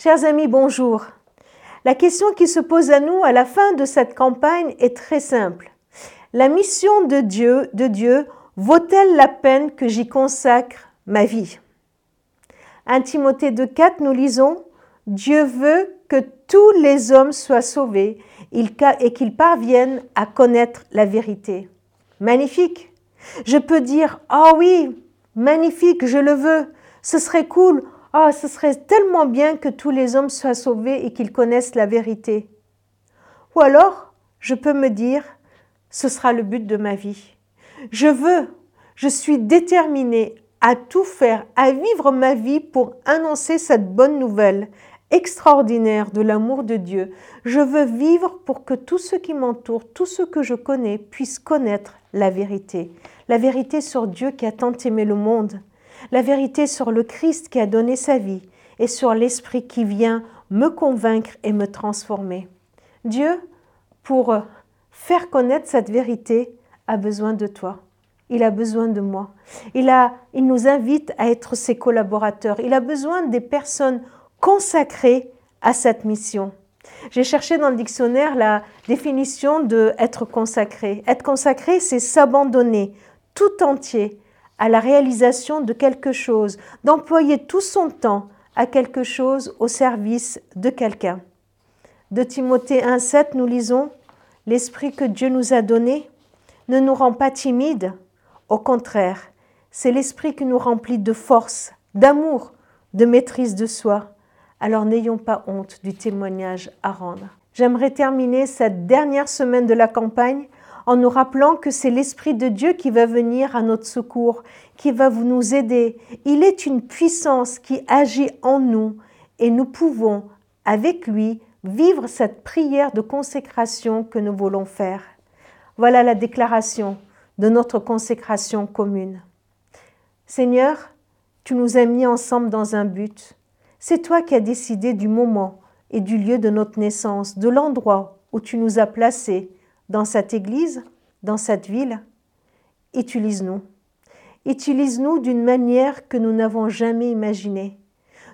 Chers amis, bonjour. La question qui se pose à nous à la fin de cette campagne est très simple. La mission de Dieu, de Dieu, vaut-elle la peine que j'y consacre ma vie? 1 Timothée 2,4, nous lisons Dieu veut que tous les hommes soient sauvés et qu'ils parviennent à connaître la vérité. Magnifique. Je peux dire oh oui, magnifique, je le veux. Ce serait cool. Ah, ce serait tellement bien que tous les hommes soient sauvés et qu'ils connaissent la vérité. Ou alors, je peux me dire, ce sera le but de ma vie. Je veux, je suis déterminée à tout faire, à vivre ma vie pour annoncer cette bonne nouvelle extraordinaire de l'amour de Dieu. Je veux vivre pour que tous ceux qui m'entourent, tous ceux que je connais, puissent connaître la vérité. La vérité sur Dieu qui a tant aimé le monde la vérité sur le Christ qui a donné sa vie et sur l'Esprit qui vient me convaincre et me transformer. Dieu, pour faire connaître cette vérité, a besoin de toi. Il a besoin de moi. Il, a, il nous invite à être ses collaborateurs. Il a besoin des personnes consacrées à cette mission. J'ai cherché dans le dictionnaire la définition de être consacré. Être consacré, c'est s'abandonner tout entier à la réalisation de quelque chose, d'employer tout son temps à quelque chose au service de quelqu'un. De Timothée 1.7, nous lisons L'esprit que Dieu nous a donné ne nous rend pas timides, au contraire, c'est l'esprit qui nous remplit de force, d'amour, de maîtrise de soi. Alors n'ayons pas honte du témoignage à rendre. J'aimerais terminer cette dernière semaine de la campagne en nous rappelant que c'est l'Esprit de Dieu qui va venir à notre secours, qui va nous aider. Il est une puissance qui agit en nous et nous pouvons, avec lui, vivre cette prière de consécration que nous voulons faire. Voilà la déclaration de notre consécration commune. Seigneur, tu nous as mis ensemble dans un but. C'est toi qui as décidé du moment et du lieu de notre naissance, de l'endroit où tu nous as placés, dans cette Église, dans cette ville, utilise-nous. Utilise-nous d'une manière que nous n'avons jamais imaginée.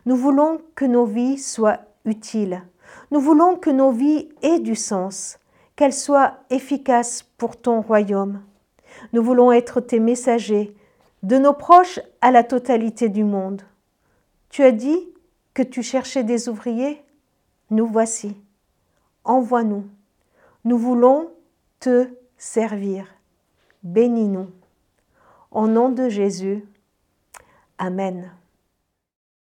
Nous voulons que nos vies soient utiles. Nous voulons que nos vies aient du sens, qu'elles soient efficaces pour ton royaume. Nous voulons être tes messagers, de nos proches à la totalité du monde. Tu as dit que tu cherchais des ouvriers? Nous voici. Envoie-nous. Nous voulons te servir. Bénis-nous. Au nom de Jésus. Amen.